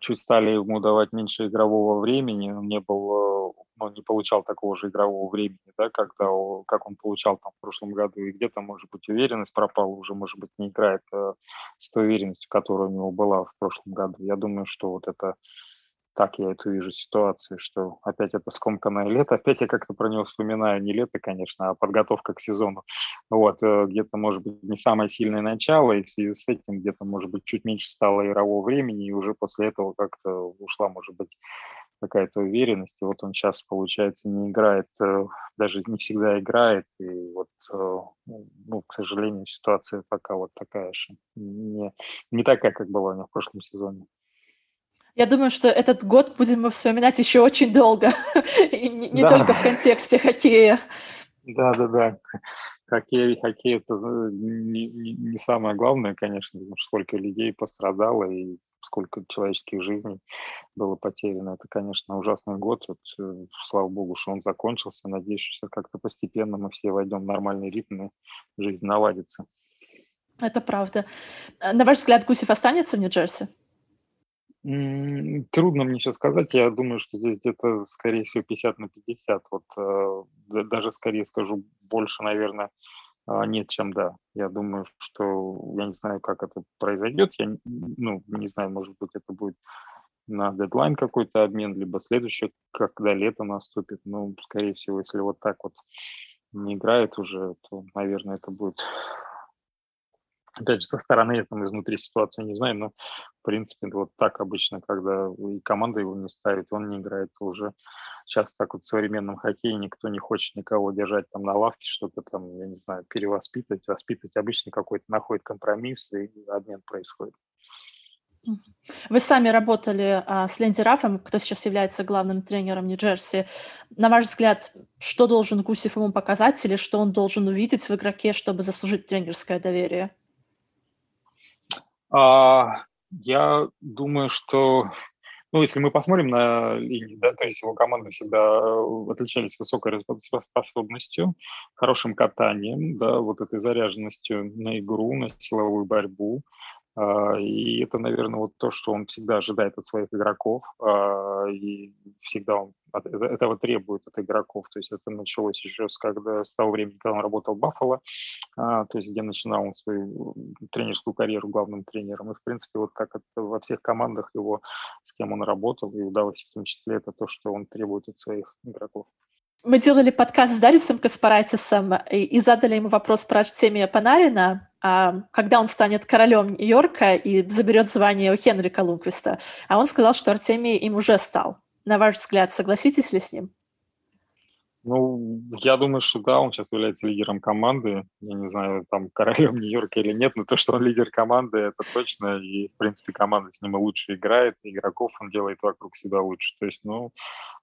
чуть стали ему давать меньше игрового времени, он не был, э, ну, не получал такого же игрового времени, да, когда, как он получал там в прошлом году, и где-то, может быть, уверенность пропала, уже, может быть, не играет э, с той уверенностью, которая у него была в прошлом году. Я думаю, что вот это так я эту вижу ситуацию, что опять это скомканное лето, опять я как-то про него вспоминаю, не лето, конечно, а подготовка к сезону. Вот, э, где-то, может быть, не самое сильное начало, и в связи с этим где-то, может быть, чуть меньше стало игрового времени, и уже после этого как-то ушла, может быть, какая-то уверенность, и вот он сейчас, получается, не играет, э, даже не всегда играет, и вот, э, ну, к сожалению, ситуация пока вот такая же, не, не такая, как была у него в прошлом сезоне. Я думаю, что этот год будем мы вспоминать еще очень долго, и не, да. только в контексте хоккея. Да, да, да. Хоккей, хоккей это не, не, не самое главное, конечно, сколько людей пострадало и сколько человеческих жизней было потеряно. Это, конечно, ужасный год. Вот, э, слава богу, что он закончился. Надеюсь, что как-то постепенно мы все войдем в нормальный ритм и жизнь наладится. Это правда. На ваш взгляд, Гусев останется в Нью-Джерси? Трудно мне сейчас сказать. Я думаю, что здесь где-то, скорее всего, 50 на 50. Вот э, даже скорее скажу, больше, наверное, э, нет, чем да. Я думаю, что я не знаю, как это произойдет. Я ну, не знаю, может быть, это будет на дедлайн какой-то обмен, либо следующее, когда лето наступит. Ну, скорее всего, если вот так вот не играет уже, то, наверное, это будет Опять же, со стороны я там изнутри ситуацию не знаю, но в принципе вот так обычно, когда и команда его не ставит, он не играет, уже сейчас так вот в современном хоккее никто не хочет никого держать там на лавке, что-то там, я не знаю, перевоспитывать, воспитывать. Обычно какой-то находит компромисс и обмен происходит. Вы сами работали а, с Ленди Рафом, кто сейчас является главным тренером Нью-Джерси. На ваш взгляд, что должен Гусев ему показать или что он должен увидеть в игроке, чтобы заслужить тренерское доверие? А, я думаю, что, ну, если мы посмотрим на линии, да, то есть его команды всегда э, отличались высокой способностью, хорошим катанием, да, вот этой заряженностью на игру, на силовую борьбу, и это, наверное, вот то, что он всегда ожидает от своих игроков, а, и всегда он от этого требует от игроков. То есть это началось еще с, когда, с того времени, когда он работал в Баффало, то есть где начинал он свою тренерскую карьеру главным тренером. И, в принципе, вот как это во всех командах его, с кем он работал, и удалось в том числе, это то, что он требует от своих игроков. Мы делали подкаст с Дарисом Каспаратисом и, задали ему вопрос про Артемия Панарина, а, когда он станет королем Нью-Йорка и заберет звание у Хенрика Лунквиста. А он сказал, что Артемий им уже стал. На ваш взгляд, согласитесь ли с ним? Ну, я думаю, что да, он сейчас является лидером команды. Я не знаю, там, королем Нью-Йорка или нет, но то, что он лидер команды, это точно. И, в принципе, команда с ним и лучше играет, игроков он делает вокруг себя лучше. То есть, ну,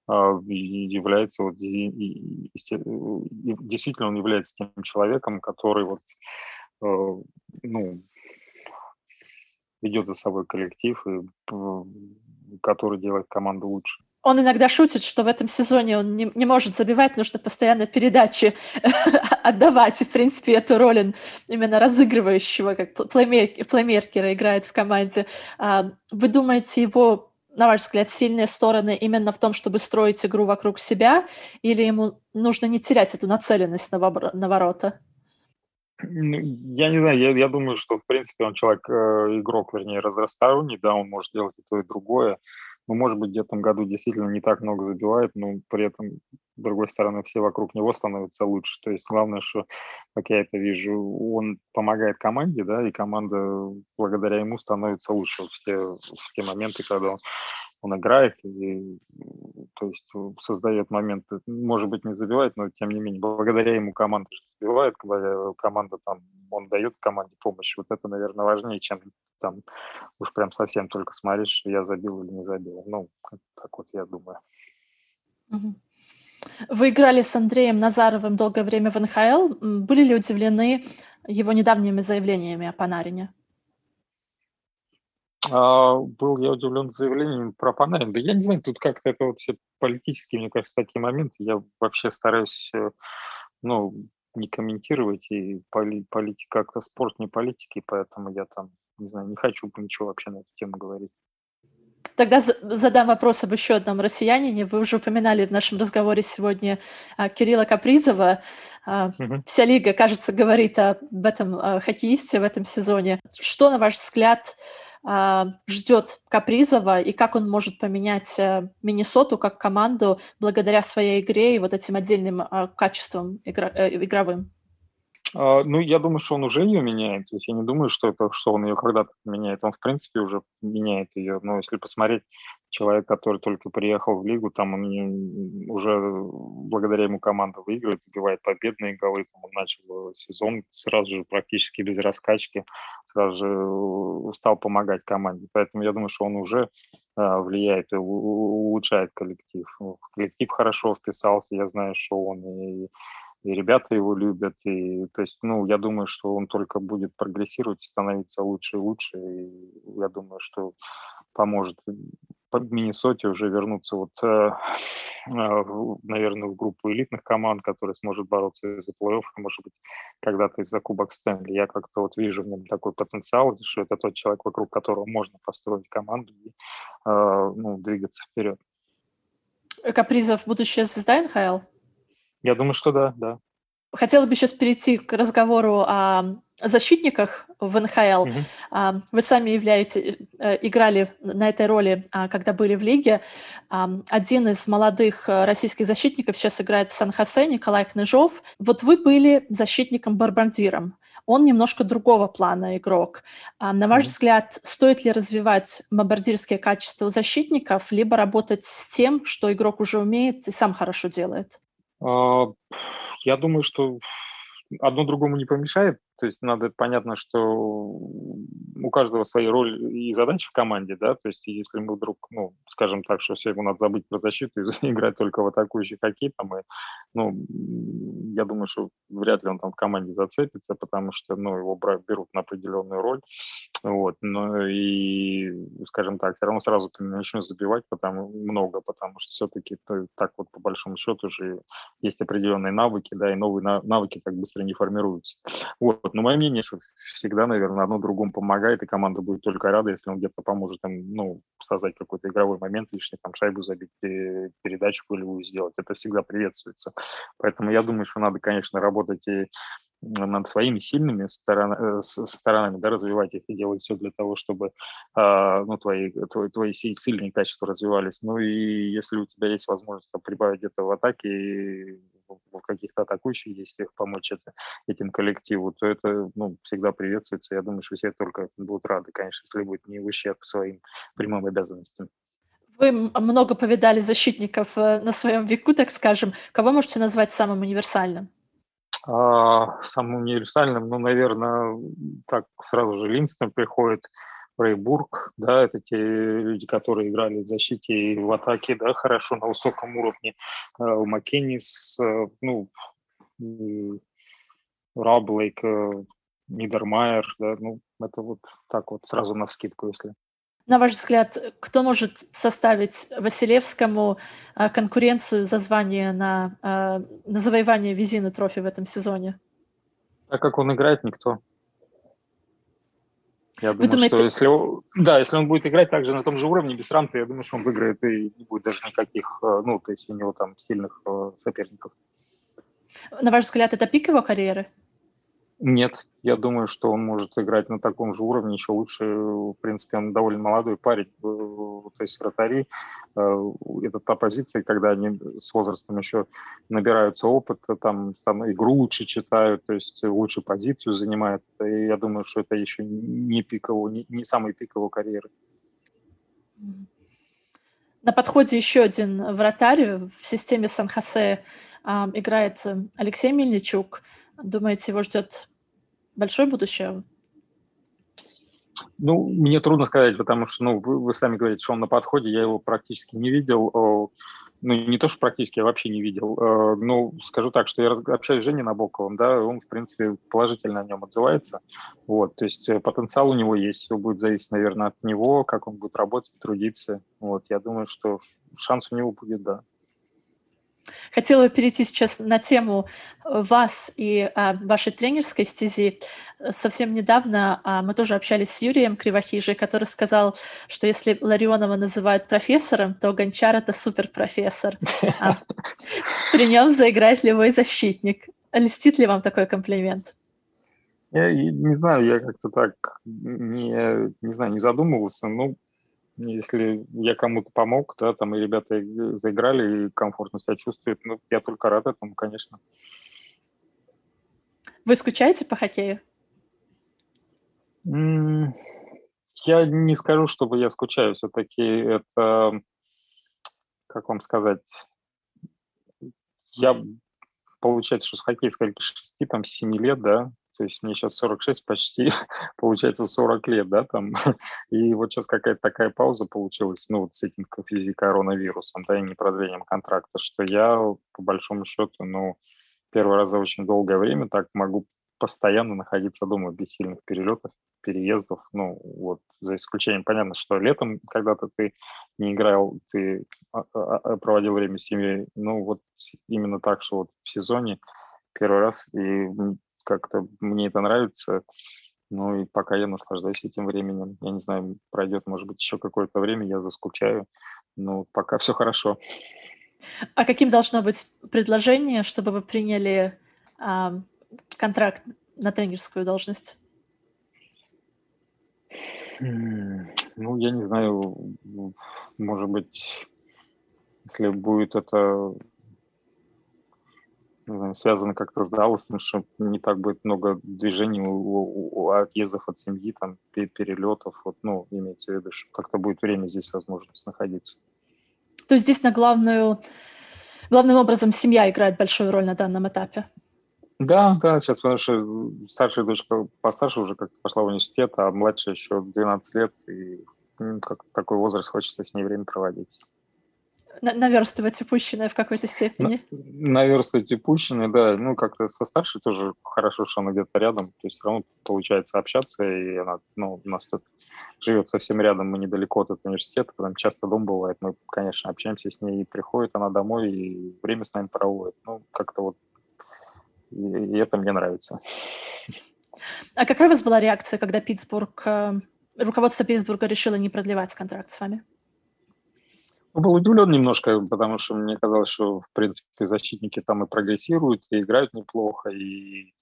а, является вот, действительно он является тем человеком, который вот, ну, ведет за собой коллектив и который делает команду лучше он иногда шутит, что в этом сезоне он не, не может забивать, нужно постоянно передачи отдавать. В принципе, эту роль он именно разыгрывающего, как плеймеркера играет в команде. Вы думаете, его, на ваш взгляд, сильные стороны именно в том, чтобы строить игру вокруг себя, или ему нужно не терять эту нацеленность на, на ворота? Я не знаю, я, я думаю, что, в принципе, он человек, э, игрок, вернее, разносторонний, да, он может делать и то, и другое ну, может быть, где-то в году действительно не так много забивает, но при этом, с другой стороны, все вокруг него становятся лучше. То есть главное, что, как я это вижу, он помогает команде, да, и команда благодаря ему становится лучше в те, в те моменты, когда он он играет, и, то есть создает моменты, может быть, не забивает, но тем не менее, благодаря ему команда забивает, команда там, он дает команде помощь. Вот это, наверное, важнее, чем там уж прям совсем только смотреть, что я забил или не забил. Ну, так вот я думаю. Вы играли с Андреем Назаровым долгое время в НХЛ. Были ли удивлены его недавними заявлениями о Панарине? А, был я удивлен заявлением про Панарин. Да я не знаю, тут как-то это вот все политические, мне кажется, такие моменты. Я вообще стараюсь, э, ну, не комментировать, и поли, политика как-то спорт не политики, поэтому я там, не знаю, не хочу ничего вообще на эту тему говорить. Тогда задам вопрос об еще одном россиянине. Вы уже упоминали в нашем разговоре сегодня а, Кирилла Капризова. Угу. Вся лига, кажется, говорит об этом а, хоккеисте в этом сезоне. Что, на ваш взгляд, а, ждет Капризова и как он может поменять э, Миннесоту как команду благодаря своей игре и вот этим отдельным а, качествам э, игровым? А, ну, я думаю, что он уже ее меняет. То есть я не думаю, что это, что он ее когда-то меняет. Он, в принципе, уже меняет ее. Но если посмотреть, человек, который только приехал в лигу, там он уже благодаря ему команда выигрывает, забивает победные голы. Там он начал сезон сразу же практически без раскачки, сразу же стал помогать команде. Поэтому я думаю, что он уже влияет и улучшает коллектив. Коллектив хорошо вписался. Я знаю, что он и и ребята его любят, и то есть, ну, я думаю, что он только будет прогрессировать и становиться лучше и лучше, и я думаю, что поможет в Миннесоте уже вернуться вот, э, э, наверное, в группу элитных команд, которые сможет бороться за плей-офф, может быть, когда-то из-за Кубок Стэнли. Я как-то вот вижу в нем такой потенциал, что это тот человек, вокруг которого можно построить команду и э, ну, двигаться вперед. Капризов будущая звезда НХЛ? Я думаю, что да, да. Хотела бы сейчас перейти к разговору о защитниках в НХЛ. Mm-hmm. Вы сами являете, э, играли на этой роли, а, когда были в лиге. Один из молодых э, российских защитников сейчас играет в Сан-Хосе, Николай Кныжов. Вот вы были защитником-барбандиром. Он немножко другого плана игрок. На ваш mm-hmm. взгляд, стоит ли развивать бомбардирские качества у защитников, либо работать с тем, что игрок уже умеет и сам хорошо делает? А, я думаю, что одно другому не помешает. То есть надо понятно, что у каждого своя роль и задачи в команде, да, то есть если мы вдруг, ну, скажем так, что все, ему надо забыть про защиту и играть только в атакующий хоккей, там, и, ну, я думаю, что вряд ли он там в команде зацепится, потому что, ну, его берут на определенную роль, вот, но и, скажем так, все равно сразу ты не начнешь забивать потому, много, потому что все-таки так вот по большому счету же есть определенные навыки, да, и новые навыки так быстро не формируются. Вот. Но мое мнение, что всегда, наверное, одно другому помогает, и команда будет только рада, если он где-то поможет им, ну, создать какой-то игровой момент, лишний там шайбу забить, передачу голевую сделать. Это всегда приветствуется. Поэтому я думаю, что надо, конечно, работать и над своими сильными сторон, э, сторонами, да, развивать их и делать все для того, чтобы э, ну, твои, твои, твои сильные качества развивались. Ну и если у тебя есть возможность там, прибавить где-то в атаке, в каких-то атакующих действиях помочь это, этим коллективу, то это ну, всегда приветствуется. Я думаю, что все только будут рады, конечно, если будет не в ущерб своим прямым обязанностям. Вы много повидали защитников э, на своем веку, так скажем. Кого можете назвать самым универсальным? А, самым универсальным, ну, наверное, так сразу же Линстон приходит, Рейбург, да, это те люди, которые играли в защите и в атаке, да, хорошо на высоком уровне. Э, у Маккеннис, э, ну, Раблейк, Нидермайер, да, ну, это вот так вот сразу на вскидку, если на ваш взгляд, кто может составить Василевскому а, конкуренцию за звание на, а, на завоевание визины трофи в этом сезоне? Так как он играет, никто. Я Вы думаю, думаете... что если, да, если он будет играть также на том же уровне, без травм, то я думаю, что он выиграет и не будет даже никаких, э, ну, то есть у него там сильных э, соперников. На ваш взгляд, это пик его карьеры? Нет, я думаю, что он может играть на таком же уровне, еще лучше. В принципе, он довольно молодой парень. То есть вратари, э, это та позиция, когда они с возрастом еще набираются опыта, там, там игру лучше читают, то есть лучше позицию занимают. И я думаю, что это еще не пикового, не, не самый пик его карьеры. На подходе еще один вратарь в системе Сан-Хосе играет Алексей Мельничук. Думаете, его ждет большое будущее? Ну, мне трудно сказать, потому что, ну, вы, вы сами говорите, что он на подходе, я его практически не видел. Ну, не то, что практически, я вообще не видел. Ну, скажу так, что я общаюсь с Женей Набоковым, да, он, в принципе, положительно о нем отзывается. Вот, то есть э, потенциал у него есть, все будет зависеть, наверное, от него, как он будет работать, трудиться. Вот, я думаю, что шанс у него будет, да. Хотела перейти сейчас на тему э, вас и а, вашей тренерской стези. Совсем недавно а, мы тоже общались с Юрием Кривохижей, который сказал, что если Ларионова называют профессором, то Гончар — это суперпрофессор. А, при нем заиграет любой защитник. Льстит ли вам такой комплимент? Я не знаю, я как-то так не, не знаю, не задумывался. Ну, если я кому-то помог, да, там и ребята заиграли и комфортно себя чувствуют, ну, я только рад этому, конечно. Вы скучаете по хоккею? Я не скажу, чтобы я скучаю. Все-таки это, как вам сказать, я, получается, что с хоккеем сколько, 6, там, 7 лет, да, то есть мне сейчас 46, почти получается 40 лет, да, там. И вот сейчас какая-то такая пауза получилась, ну, вот с этим коронавирусом, да, и непродлением контракта, что я, по большому счету, ну, первый раз за очень долгое время так могу постоянно находиться дома без сильных перелетов, переездов. Ну, вот, за исключением, понятно, что летом, когда-то ты не играл, ты а, а, а, проводил время с семьей. Ну, вот именно так, что вот в сезоне первый раз, и как-то мне это нравится. Ну и пока я наслаждаюсь этим временем. Я не знаю, пройдет, может быть, еще какое-то время, я заскучаю. Но пока все хорошо. А каким должно быть предложение, чтобы вы приняли а, контракт на тренерскую должность? Ну, я не знаю, может быть, если будет это знаю, связано как-то с Далласом, что не так будет много движений у, у, отъездов от семьи, там, перелетов, вот, ну, имеется в виду, что как-то будет время здесь возможность находиться. То есть здесь на главную, главным образом семья играет большую роль на данном этапе? Да, да, сейчас потому что старшая дочка постарше уже как пошла в университет, а младшая еще 12 лет, и ну, как такой возраст хочется с ней время проводить наверстывать упущенное в какой-то степени. Наверстывать упущенное, да. Ну, как-то со старшей тоже хорошо, что она где-то рядом. То есть все равно получается общаться, и она, ну, у нас тут живет совсем рядом, мы недалеко от университета, там часто дом бывает, мы, конечно, общаемся с ней, и приходит она домой, и время с нами проводит. Ну, как-то вот, и, и это мне нравится. А какая у вас была реакция, когда Питтсбург, э, руководство Питтсбурга решило не продлевать контракт с вами? Был удивлен немножко, потому что мне казалось, что, в принципе, защитники там и прогрессируют, и играют неплохо, и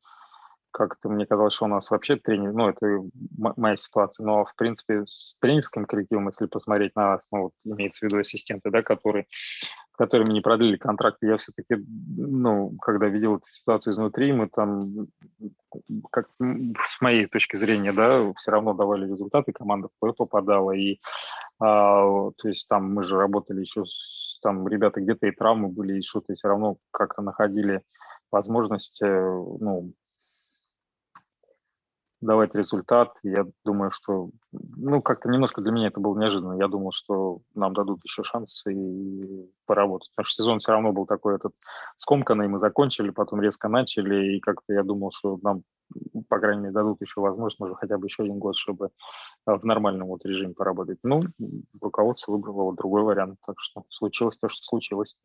как-то мне казалось, что у нас вообще тренер, ну, это моя ситуация, но, в принципе, с тренерским коллективом, если посмотреть на нас, ну, вот, имеется в виду ассистенты, да, которые, с которыми не продлили контракты, я все-таки, ну, когда видел эту ситуацию изнутри, мы там, как с моей точки зрения, да, все равно давали результаты, команда в попадала, и, а, то есть там мы же работали еще, с, там ребята где-то и травмы были, и что-то все равно как-то находили возможность, э, ну, давать результат. Я думаю, что, ну, как-то немножко для меня это было неожиданно. Я думал, что нам дадут еще шанс и поработать. Потому что сезон все равно был такой этот скомканный. Мы закончили, потом резко начали, и как-то я думал, что нам, по крайней мере, дадут еще возможность, может, хотя бы еще один год, чтобы в нормальном вот режиме поработать. Ну, руководство выбрало вот другой вариант, так что случилось то, что случилось.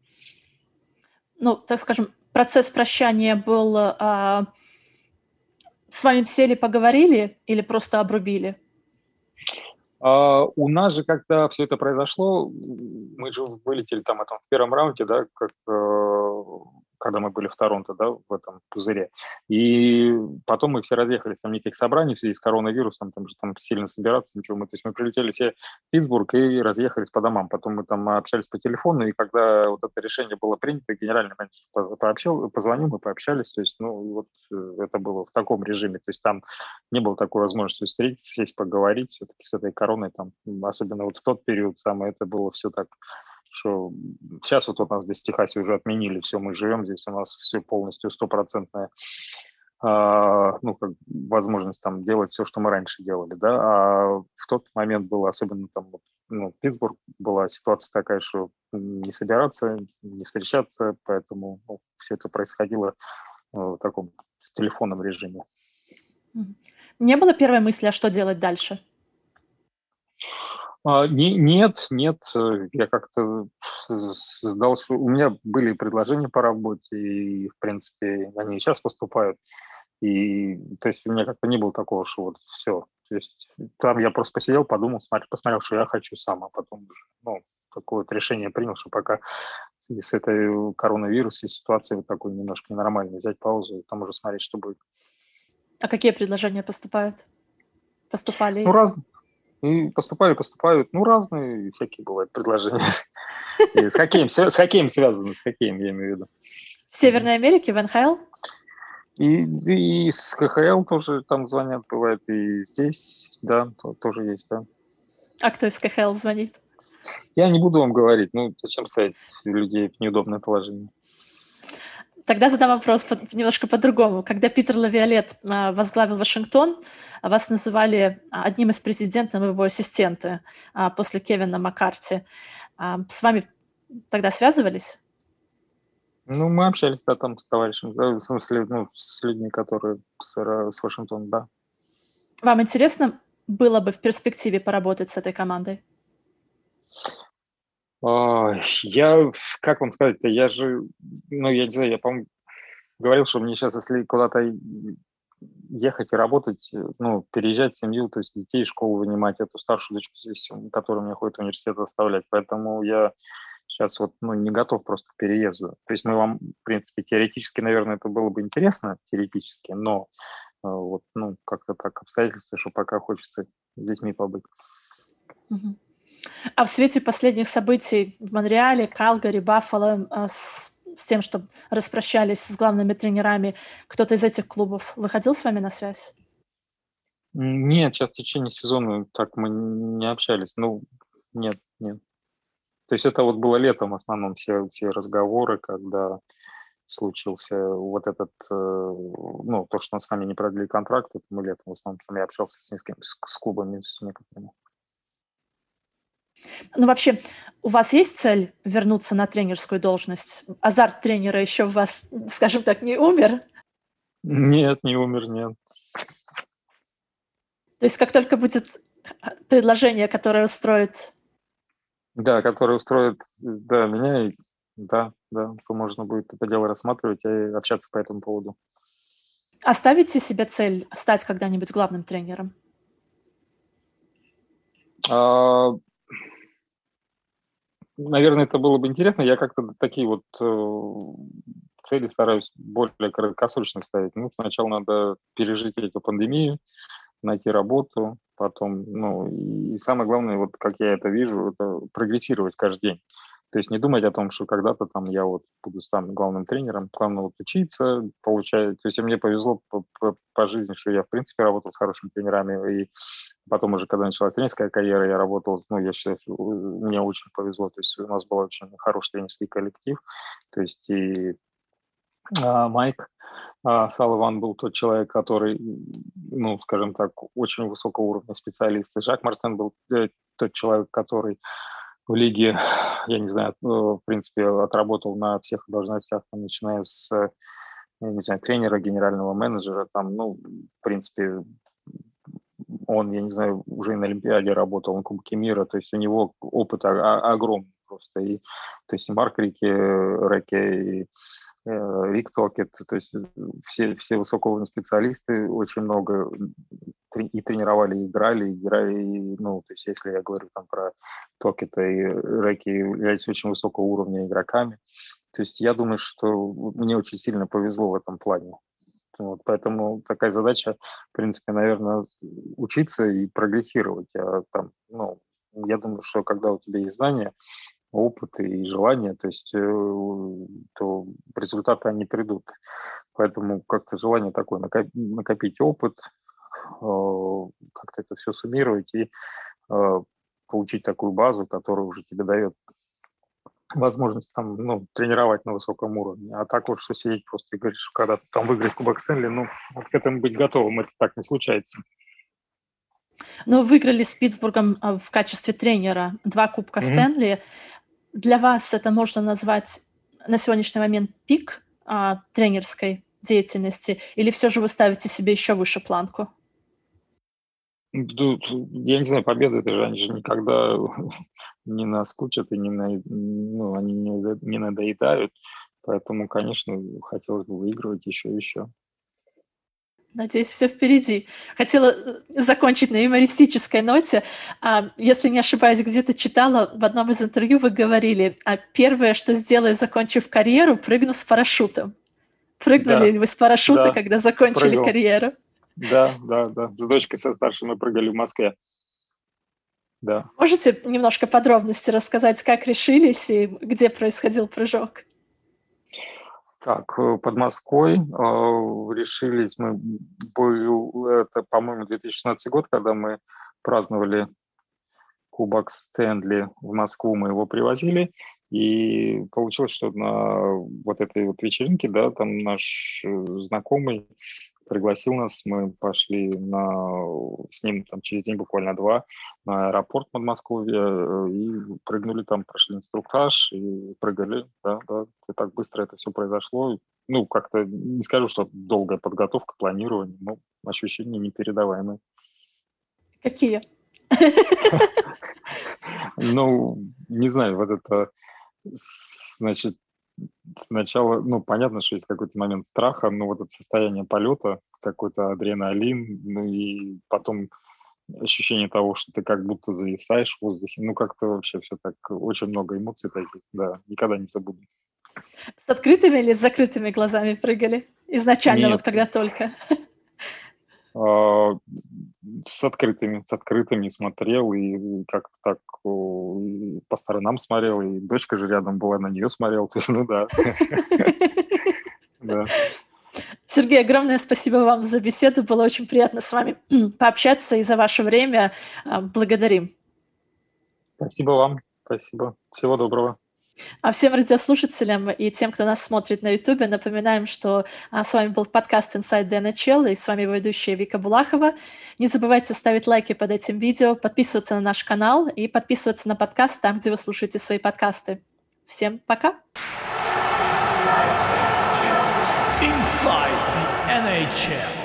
Ну, так скажем, процесс прощания был а, с вами сели, поговорили или просто обрубили? А, у нас же, когда все это произошло, мы же вылетели там этом, в первом раунде, да, как э, когда мы были в Торонто, да, в этом пузыре. И потом мы все разъехались, там никаких собраний в связи с коронавирусом, там же там сильно собираться, ничего. Мы, то есть мы прилетели все в Питтсбург и разъехались по домам. Потом мы там общались по телефону, и когда вот это решение было принято, генеральный менеджер пообщал, позвонил, мы пообщались, то есть, ну, вот э, это было в таком режиме, то есть там не было такой возможности встретиться, сесть, поговорить, все-таки с этой короной, там, особенно вот в тот период самое, это было все так что сейчас вот у нас здесь в Техасе уже отменили все, мы живем здесь, у нас все полностью стопроцентная ну, как возможность там делать все, что мы раньше делали, да, а в тот момент было особенно там, ну, Питтсбург была ситуация такая, что не собираться, не встречаться, поэтому ну, все это происходило э, в таком в телефонном режиме. Не было первой мысли, а что делать дальше? А, не, нет, нет, э, я как-то сдал, что у меня были предложения по работе, и, в принципе, они сейчас поступают. И, то есть, у меня как-то не было такого, что вот все. То есть, там я просто посидел, подумал, смотрел, посмотрел, что я хочу сам, а потом, ну, такое вот решение принял, что пока с этой коронавирусом ситуацией вот такой немножко ненормальной, взять паузу и там уже смотреть, что будет. А какие предложения поступают? Поступали? Ну, раз, и поступали, поступают, ну, разные всякие бывают предложения. с хоккеем, с хоккеем связано, с хоккеем, я имею в виду. В Северной Америке, в НХЛ? И, и с КХЛ тоже там звонят, бывает, и здесь, да, тоже есть, да. А кто из КХЛ звонит? Я не буду вам говорить, ну, зачем ставить людей в неудобное положение. Тогда задам вопрос немножко по-другому. Когда Питер Лавиолет а, возглавил Вашингтон, вас называли одним из президентов его ассистента после Кевина Маккарти. А, с вами тогда связывались? Ну, мы общались, да, там с товарищем, в смысле, ну, с людьми, которые с, с Вашингтоном, да. Вам интересно было бы в перспективе поработать с этой командой? Я, как вам сказать-то, я же, ну, я не знаю, я, по-моему, говорил, что мне сейчас, если куда-то ехать и работать, ну, переезжать в семью, то есть детей из школы вынимать, эту старшую дочку здесь, которая меня ходит в университет, оставлять. Поэтому я сейчас вот, ну, не готов просто к переезду. То есть мы вам, в принципе, теоретически, наверное, это было бы интересно, теоретически, но э, вот, ну, как-то так обстоятельства, что пока хочется с детьми побыть. Угу. А в свете последних событий в Монреале, Калгари, Баффало а, с, с тем, что распрощались с главными тренерами, кто-то из этих клубов выходил с вами на связь? Нет, сейчас в течение сезона так мы не общались. Ну, нет, нет. То есть это вот было летом в основном все, все разговоры, когда случился вот этот, э, ну, то, что с нами не продлили контракт, это мы летом в основном я общался с, несколькими, с клубами, с некоторыми. Ну, вообще, у вас есть цель вернуться на тренерскую должность? Азарт тренера еще в вас, скажем так, не умер? Нет, не умер, нет. То есть как только будет предложение, которое устроит... Да, которое устроит, да, меня, и, да, да, то можно будет это дело рассматривать и общаться по этому поводу. Оставите себе цель стать когда-нибудь главным тренером? А, наверное, это было бы интересно. Я как-то такие вот э, цели стараюсь более краткосрочно ставить. Ну, сначала надо пережить эту пандемию, найти работу, потом, ну, и самое главное, вот как я это вижу, это прогрессировать каждый день. То есть не думать о том, что когда-то там я вот буду стану главным тренером, главное вот учиться, получать. То есть мне повезло по, по, по жизни, что я в принципе работал с хорошими тренерами, и потом уже, когда началась тренерская карьера, я работал, ну, я считаю, что мне очень повезло, то есть у нас был очень хороший тренерский коллектив, то есть и а, Майк а, Салливан был тот человек, который, ну, скажем так, очень высокого уровня специалист, и Жак Мартен был э, тот человек, который в лиге, я не знаю, э, в принципе, отработал на всех должностях, там, начиная с, я не знаю, тренера, генерального менеджера, там, ну, в принципе, он, я не знаю, уже и на Олимпиаде работал, на Кубке мира, то есть у него опыт огромный просто. И, то есть и Марк Рики, Реке, и э, Рик Токет, то есть все, все высокоуровневые специалисты очень много и тренировали, и играли, и играли, и, ну, то есть если я говорю там про Токета и Реки, являются очень высокого уровня игроками, то есть я думаю, что мне очень сильно повезло в этом плане. Вот, поэтому такая задача, в принципе, наверное, учиться и прогрессировать. А, там, ну, я думаю, что когда у тебя есть знания, опыт и желание, то есть э, то результаты они придут. Поэтому как-то желание такое накопить опыт, Э, как-то это все суммировать и э, получить такую базу, которая уже тебе дает возможность там, ну, тренировать на высоком уровне. А так вот, что сидеть просто и говорить, что когда ты там выиграешь Кубок Стэнли, ну, вот к этому быть готовым, это так не случается. Но выиграли с Питтсбургом а, в качестве тренера два Кубка mm-hmm. Стэнли. Для вас это можно назвать на сегодняшний момент пик а, тренерской деятельности, или все же вы ставите себе еще выше планку? Тут, я не знаю, победы это же, они же никогда не наскучат и не, на, ну, они не, не надоедают. Поэтому, конечно, хотелось бы выигрывать еще и еще. Надеюсь, все впереди. Хотела э, закончить на юмористической ноте. А, если не ошибаюсь, где-то читала, в одном из интервью вы говорили, а первое, что сделаю, закончив карьеру, прыгну с парашютом. Прыгнули да. ли вы с парашюта, да. когда закончили Прыгал. карьеру? Да, да, да. С дочкой со старшей мы прыгали в Москве. Да. Можете немножко подробности рассказать, как решились и где происходил прыжок? Так, э, под Москвой э, решились мы, был, это, по-моему, 2016 год, когда мы праздновали Кубок Стэнли в Москву, мы его привозили, и получилось, что на вот этой вот вечеринке, да, там наш э, знакомый пригласил нас, мы пошли на, с ним там через день, буквально два, на аэропорт под Подмосковья э, и прыгнули там, прошли инструктаж и прыгали, да, да, и так быстро это все произошло. Ну, как-то не скажу, что долгая подготовка, планирование, но ощущения непередаваемые. Какие? Ну, не знаю, вот это, значит, сначала, ну, понятно, что есть какой-то момент страха, но вот это состояние полета, какой-то адреналин, ну и потом ощущение того, что ты как будто зависаешь в воздухе. Ну, как-то вообще все так, очень много эмоций таких, да, никогда не забуду. С открытыми или с закрытыми глазами прыгали? Изначально, Нет. вот когда только? А, с открытыми, с открытыми смотрел и как-то так по сторонам смотрел, и дочка же рядом была, на нее смотрел, то есть, ну да. Сергей, огромное спасибо вам за беседу. Было очень приятно с вами пообщаться и за ваше время. А, благодарим. Спасибо вам. Спасибо. Всего доброго. А всем радиослушателям и тем, кто нас смотрит на YouTube, напоминаем, что а, с вами был подкаст Inside the NHL, и с вами ведущая Вика Булахова. Не забывайте ставить лайки под этим видео, подписываться на наш канал и подписываться на подкаст там, где вы слушаете свои подкасты. Всем пока! Inside the NHL.